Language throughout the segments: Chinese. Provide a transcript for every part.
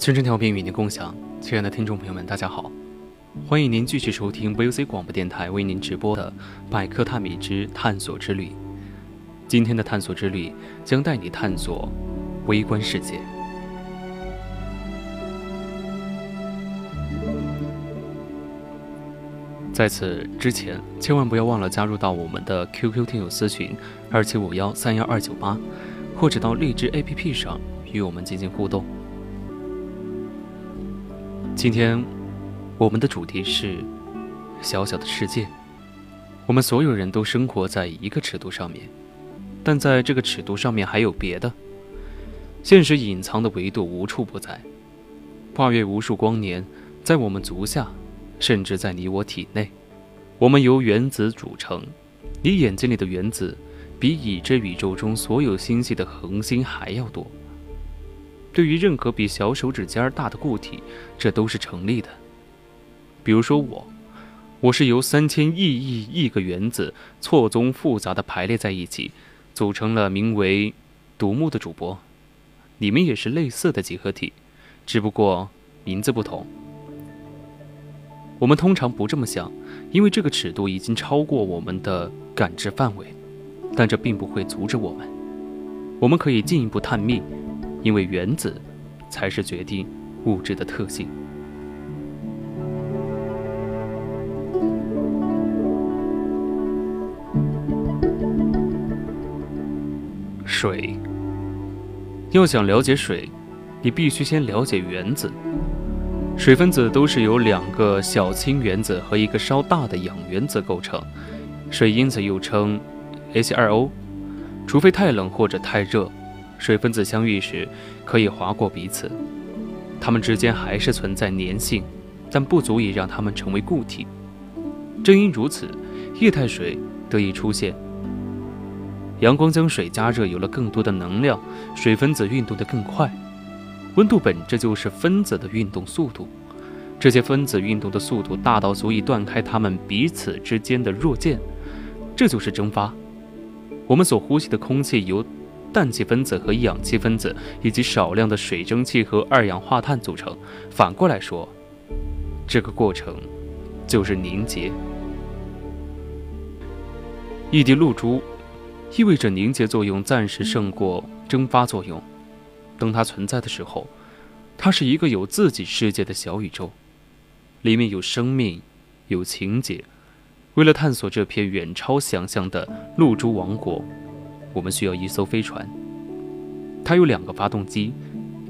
真真调频与您共享，亲爱的听众朋友们，大家好，欢迎您继续收听 VOC 广播电台为您直播的《百科探秘之探索之旅》。今天的探索之旅将带你探索微观世界。在此之前，千万不要忘了加入到我们的 QQ 听友私群二七五幺三幺二九八，或者到荔枝 APP 上与我们进行互动。今天，我们的主题是小小的世界。我们所有人都生活在一个尺度上面，但在这个尺度上面还有别的。现实隐藏的维度无处不在，跨越无数光年，在我们足下，甚至在你我体内。我们由原子组成，你眼睛里的原子，比已知宇宙中所有星系的恒星还要多。对于任何比小手指尖大的固体，这都是成立的。比如说我，我是由三千亿亿亿个原子错综复杂的排列在一起，组成了名为“独木”的主播。你们也是类似的几何体，只不过名字不同。我们通常不这么想，因为这个尺度已经超过我们的感知范围，但这并不会阻止我们。我们可以进一步探秘。因为原子才是决定物质的特性。水，要想了解水，你必须先了解原子。水分子都是由两个小氢原子和一个稍大的氧原子构成，水因子又称 H2O。除非太冷或者太热。水分子相遇时可以划过彼此，它们之间还是存在粘性，但不足以让它们成为固体。正因如此，液态水得以出现。阳光将水加热，有了更多的能量，水分子运动得更快。温度本质就是分子的运动速度，这些分子运动的速度大到足以断开它们彼此之间的弱键，这就是蒸发。我们所呼吸的空气由。氮气分子和氧气分子以及少量的水蒸气和二氧化碳组成。反过来说，这个过程就是凝结。一滴露珠意味着凝结作用暂时胜过蒸发作用。当它存在的时候，它是一个有自己世界的小宇宙，里面有生命，有情节。为了探索这片远超想象的露珠王国。我们需要一艘飞船，它有两个发动机，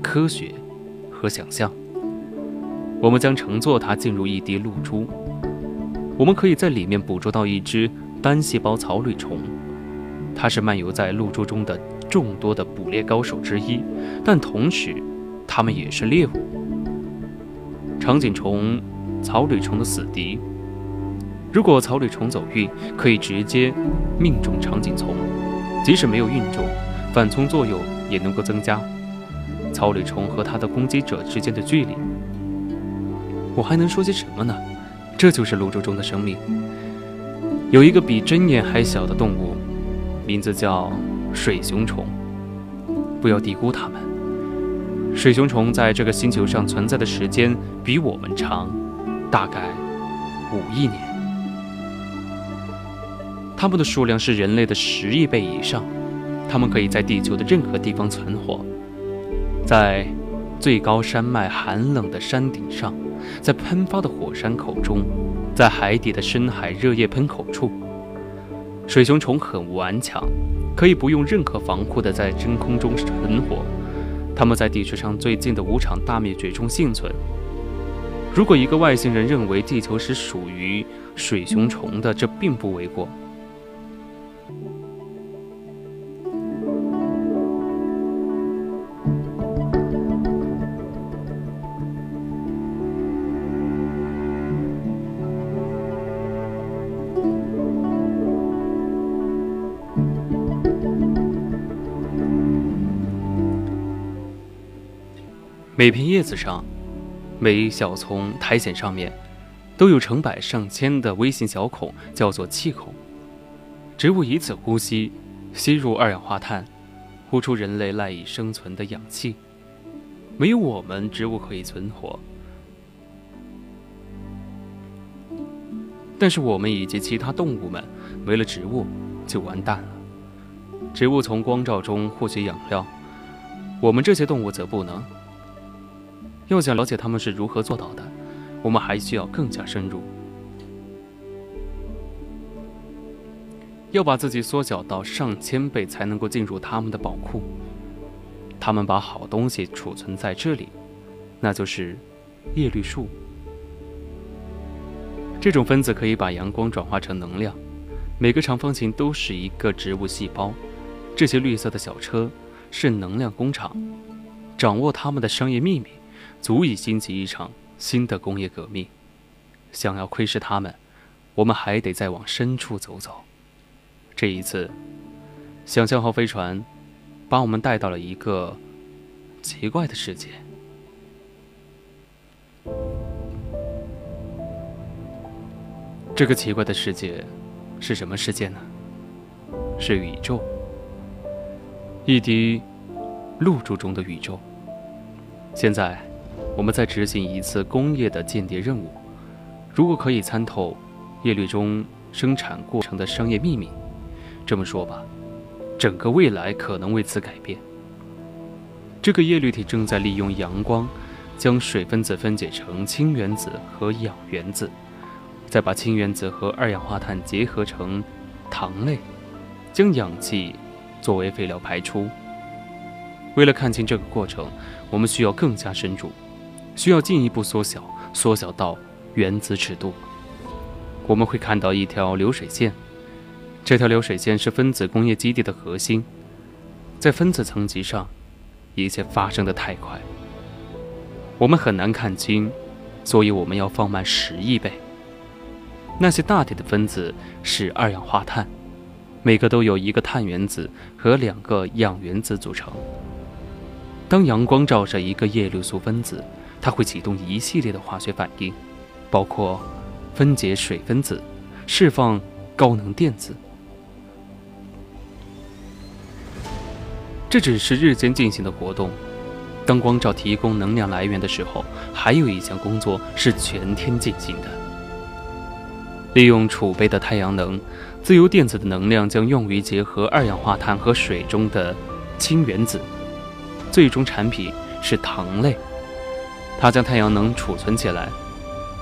科学和想象。我们将乘坐它进入一滴露珠，我们可以在里面捕捉到一只单细胞草履虫，它是漫游在露珠中的众多的捕猎高手之一，但同时，它们也是猎物。长颈虫，草履虫的死敌。如果草履虫走运，可以直接命中长颈虫。即使没有运重，反冲作用也能够增加草履虫和它的攻击者之间的距离。我还能说些什么呢？这就是露珠中的生命。有一个比针眼还小的动物，名字叫水熊虫。不要低估它们。水熊虫在这个星球上存在的时间比我们长，大概五亿年。它们的数量是人类的十亿倍以上，它们可以在地球的任何地方存活，在最高山脉寒冷的山顶上，在喷发的火山口中，在海底的深海热液喷口处。水熊虫很顽强，可以不用任何防护的在真空中存活。它们在地球上最近的五场大灭绝中幸存。如果一个外星人认为地球是属于水熊虫的，这并不为过。每片叶子上，每一小丛苔藓上面，都有成百上千的微型小孔，叫做气孔。植物以此呼吸，吸入二氧化碳，呼出人类赖以生存的氧气。没有我们，植物可以存活，但是我们以及其他动物们，没了植物就完蛋了。植物从光照中获取养料，我们这些动物则不能。要想了解他们是如何做到的，我们还需要更加深入。要把自己缩小到上千倍，才能够进入他们的宝库。他们把好东西储存在这里，那就是叶绿素。这种分子可以把阳光转化成能量。每个长方形都是一个植物细胞。这些绿色的小车是能量工厂。掌握他们的商业秘密。足以兴起一场新的工业革命。想要窥视他们，我们还得再往深处走走。这一次，想象号飞船把我们带到了一个奇怪的世界。这个奇怪的世界是什么世界呢？是宇宙，一滴露珠中的宇宙。现在。我们在执行一次工业的间谍任务。如果可以参透叶绿中生产过程的商业秘密，这么说吧，整个未来可能为此改变。这个叶绿体正在利用阳光，将水分子分解成氢原子和氧原子，再把氢原子和二氧化碳结合成糖类，将氧气作为废料排出。为了看清这个过程，我们需要更加深入。需要进一步缩小，缩小到原子尺度。我们会看到一条流水线，这条流水线是分子工业基地的核心。在分子层级上，一切发生的太快，我们很难看清，所以我们要放慢十亿倍。那些大点的分子是二氧化碳，每个都由一个碳原子和两个氧原子组成。当阳光照射一个叶绿素分子，它会启动一系列的化学反应，包括分解水分子、释放高能电子。这只是日间进行的活动。当光照提供能量来源的时候，还有一项工作是全天进行的。利用储备的太阳能，自由电子的能量将用于结合二氧化碳和水中的氢原子，最终产品是糖类。它将太阳能储存起来，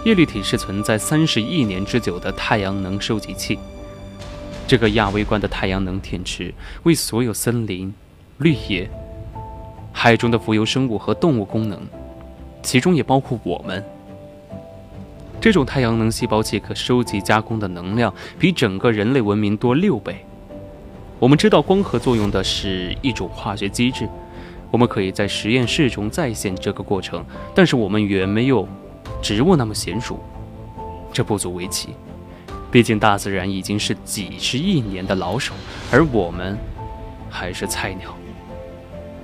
叶绿体是存在三十亿年之久的太阳能收集器。这个亚微观的太阳能电池为所有森林、绿叶、海中的浮游生物和动物功能，其中也包括我们。这种太阳能细胞器可收集加工的能量比整个人类文明多六倍。我们知道光合作用的是一种化学机制。我们可以在实验室中再现这个过程，但是我们远没有植物那么娴熟，这不足为奇。毕竟大自然已经是几十亿年的老手，而我们还是菜鸟。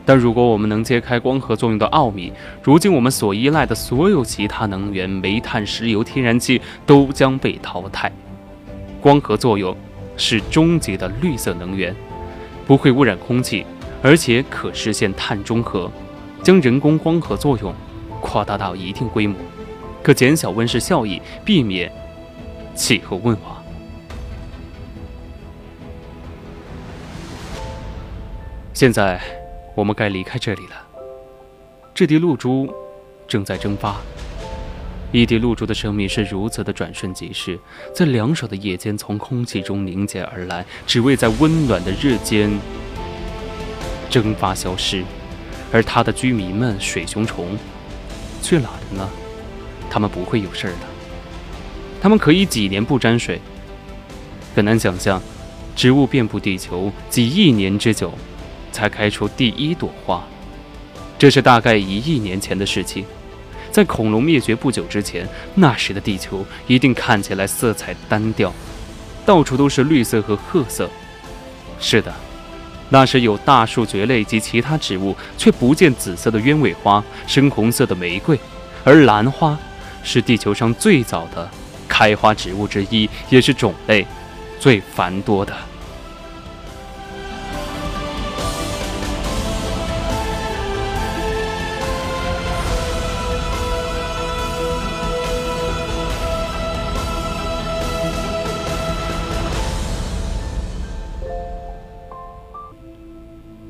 但如果我们能揭开光合作用的奥秘，如今我们所依赖的所有其他能源——煤炭、石油、天然气——都将被淘汰。光合作用是终极的绿色能源，不会污染空气。而且可实现碳中和，将人工光合作用扩大到一定规模，可减小温室效应，避免气候温化。现在我们该离开这里了。这滴露珠正在蒸发，一滴露珠的生命是如此的转瞬即逝，在凉爽的夜间从空气中凝结而来，只为在温暖的日间蒸发消失。而它的居民们，水熊虫，去哪了呢？他们不会有事儿的。他们可以几年不沾水。很难想象，植物遍布地球几亿年之久，才开出第一朵花。这是大概一亿年前的事情。在恐龙灭绝不久之前，那时的地球一定看起来色彩单调，到处都是绿色和褐色。是的，那时有大树蕨类及其他植物，却不见紫色的鸢尾花、深红色的玫瑰，而兰花是地球上最早的开花植物之一，也是种类最繁多的。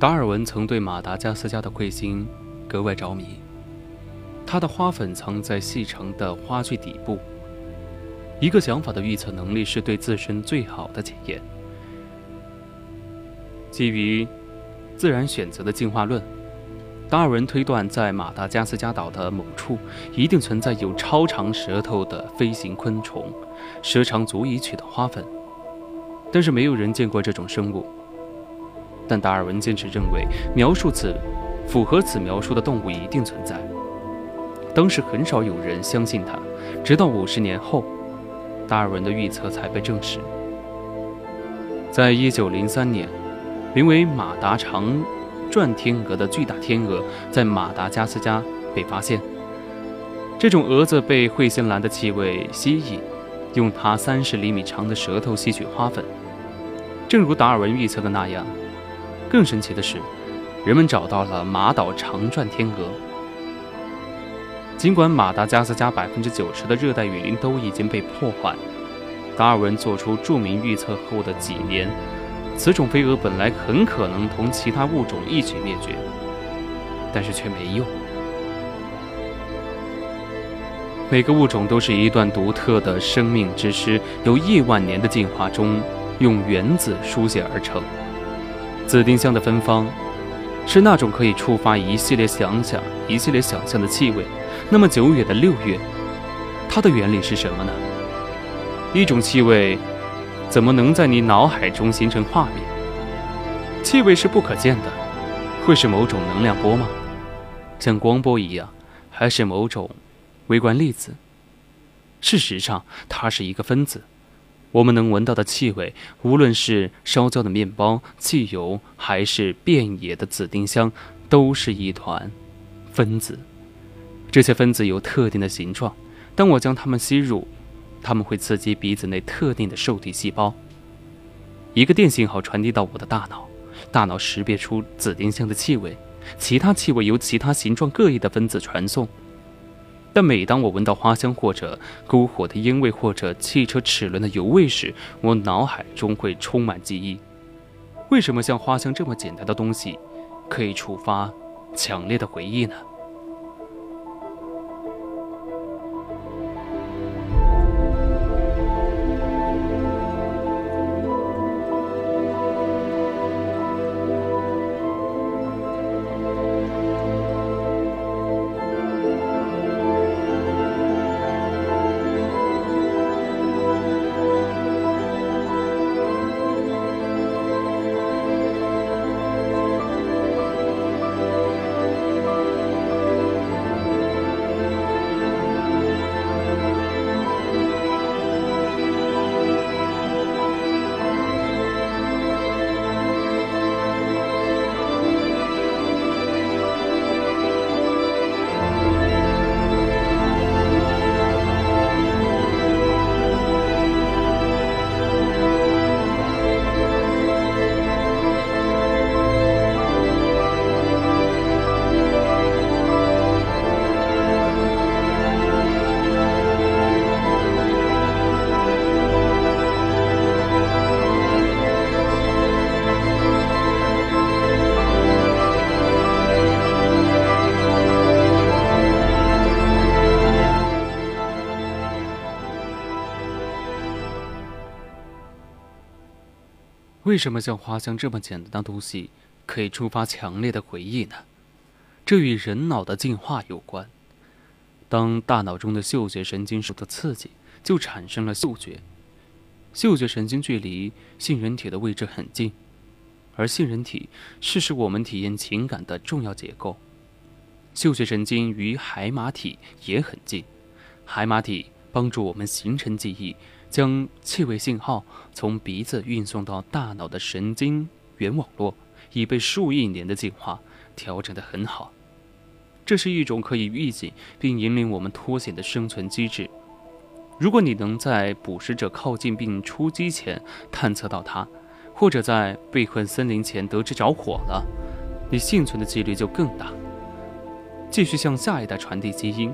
达尔文曾对马达加斯加的彗星格外着迷。它的花粉藏在细长的花序底部。一个想法的预测能力是对自身最好的检验。基于自然选择的进化论，达尔文推断，在马达加斯加岛的某处一定存在有超长舌头的飞行昆虫，舌长足以取得花粉，但是没有人见过这种生物。但达尔文坚持认为，描述此、符合此描述的动物一定存在。当时很少有人相信他，直到五十年后，达尔文的预测才被证实。在一九零三年，名为马达长转天鹅的巨大天鹅在马达加斯加被发现。这种蛾子被彗星兰的气味吸引，用它三十厘米长的舌头吸取花粉。正如达尔文预测的那样。更神奇的是，人们找到了马岛长转天鹅。尽管马达加斯加百分之九十的热带雨林都已经被破坏，达尔文做出著名预测后的几年，此种飞蛾本来很可能同其他物种一起灭绝，但是却没用。每个物种都是一段独特的生命之诗，由亿万年的进化中用原子书写而成。紫丁香的芬芳，是那种可以触发一系列想想、一系列想象的气味。那么久远的六月，它的原理是什么呢？一种气味，怎么能在你脑海中形成画面？气味是不可见的，会是某种能量波吗？像光波一样，还是某种微观粒子？事实上，它是一个分子。我们能闻到的气味，无论是烧焦的面包、汽油，还是遍野的紫丁香，都是一团分子。这些分子有特定的形状。当我将它们吸入，它们会刺激鼻子内特定的受体细胞。一个电信号传递到我的大脑，大脑识别出紫丁香的气味，其他气味由其他形状各异的分子传送。但每当我闻到花香，或者篝火的烟味，或者汽车齿轮的油味时，我脑海中会充满记忆。为什么像花香这么简单的东西，可以触发强烈的回忆呢？为什么像花香这么简单的东西可以触发强烈的回忆呢？这与人脑的进化有关。当大脑中的嗅觉神经受到刺激，就产生了嗅觉。嗅觉神经距离杏仁体的位置很近，而杏仁体是使我们体验情感的重要结构。嗅觉神经与海马体也很近，海马体帮助我们形成记忆，将气味信号从鼻子运送到大脑的神经元网络，已被数亿年的进化调整得很好。这是一种可以预警并引领我们脱险的生存机制。如果你能在捕食者靠近并出击前探测到它，或者在被困森林前得知着火了，你幸存的几率就更大。继续向下一代传递基因。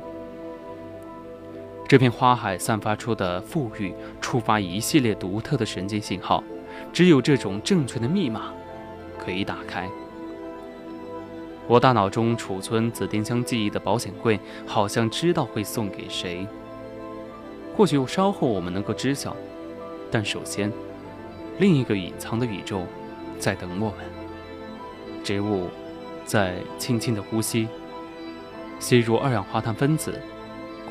这片花海散发出的馥郁触发一系列独特的神经信号，只有这种正确的密码可以打开。我大脑中储存紫丁香记忆的保险柜，好像知道会送给谁。或许稍后我们能够知晓，但首先，另一个隐藏的宇宙在等我们。植物在轻轻的呼吸，吸入二氧化碳分子，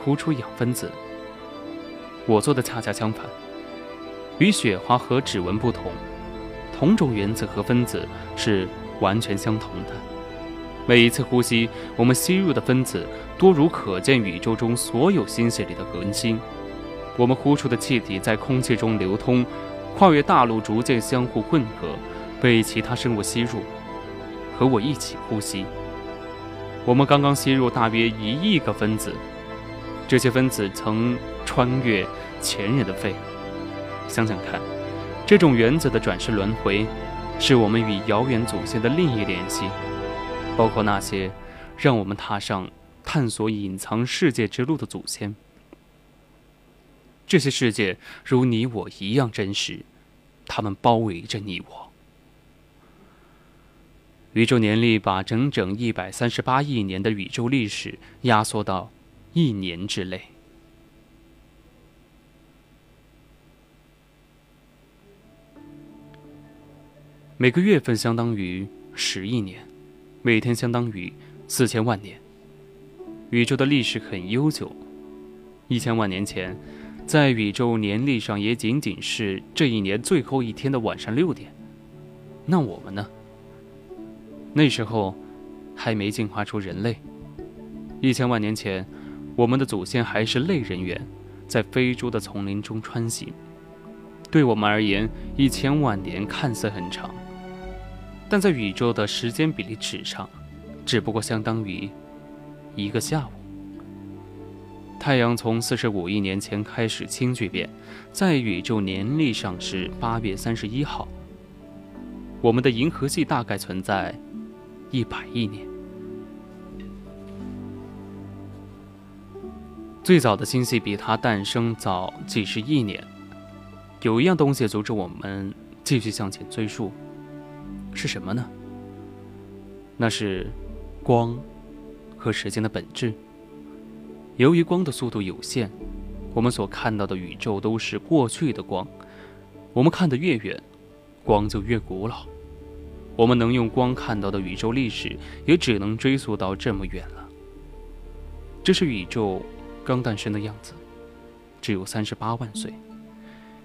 呼出氧分子。我做的恰恰相反，与雪花和指纹不同，同种原子和分子是完全相同的。每一次呼吸，我们吸入的分子多如可见宇宙中所有星系里的恒星。我们呼出的气体在空气中流通，跨越大陆，逐渐相互混合，被其他生物吸入，和我一起呼吸。我们刚刚吸入大约一亿个分子，这些分子曾穿越前人的肺。想想看，这种原子的转世轮回，是我们与遥远祖先的另一联系，包括那些让我们踏上探索隐藏世界之路的祖先。这些世界如你我一样真实，它们包围着你我。宇宙年历把整整一百三十八亿年的宇宙历史压缩到一年之内。每个月份相当于十亿年，每天相当于四千万年。宇宙的历史很悠久，一千万年前。在宇宙年历上，也仅仅是这一年最后一天的晚上六点。那我们呢？那时候还没进化出人类。一千万年前，我们的祖先还是类人猿，在非洲的丛林中穿行。对我们而言，一千万年看似很长，但在宇宙的时间比例尺上，只不过相当于一个下午。太阳从四十五亿年前开始轻聚变，在宇宙年历上是八月三十一号。我们的银河系大概存在一百亿年。最早的星系比它诞生早几十亿年。有一样东西阻止我们继续向前追溯，是什么呢？那是光和时间的本质。由于光的速度有限，我们所看到的宇宙都是过去的光。我们看得越远，光就越古老。我们能用光看到的宇宙历史，也只能追溯到这么远了。这是宇宙刚诞生的样子，只有三十八万岁。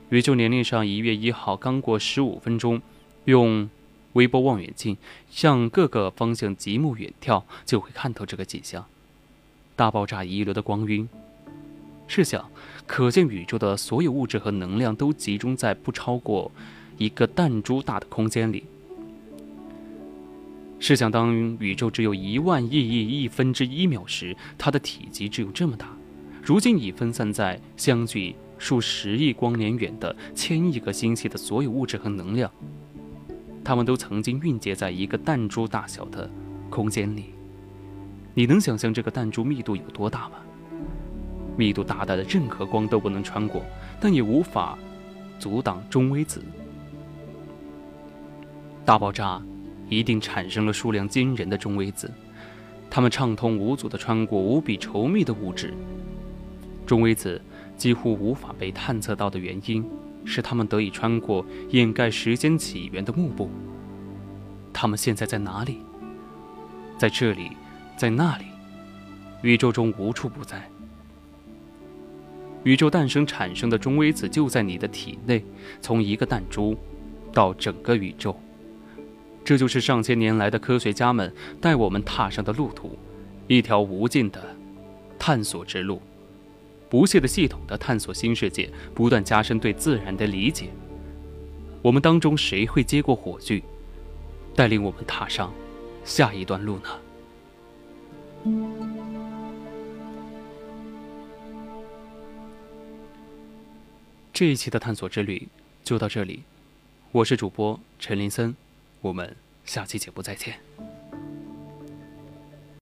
宇宙年历上一月一号刚过十五分钟，用微波望远镜向各个方向极目远眺，就会看到这个景象。大爆炸遗留的光晕。试想，可见宇宙的所有物质和能量都集中在不超过一个弹珠大的空间里。试想，当宇宙只有一万亿亿亿分之一秒时，它的体积只有这么大。如今已分散在相距数十亿光年远的千亿个星系的所有物质和能量，它们都曾经蕴结在一个弹珠大小的空间里。你能想象这个弹珠密度有多大吗？密度大到的任何光都不能穿过，但也无法阻挡中微子。大爆炸一定产生了数量惊人的中微子，它们畅通无阻地穿过无比稠密的物质。中微子几乎无法被探测到的原因，是他们得以穿过掩盖时间起源的幕布。他们现在在哪里？在这里，在那里，宇宙中无处不在。宇宙诞生产生的中微子就在你的体内，从一个弹珠，到整个宇宙。这就是上千年来的科学家们带我们踏上的路途，一条无尽的探索之路，不懈的系统的探索新世界，不断加深对自然的理解。我们当中谁会接过火炬，带领我们踏上下一段路呢？这一期的探索之旅就到这里，我是主播陈林森，我们下期节目再见。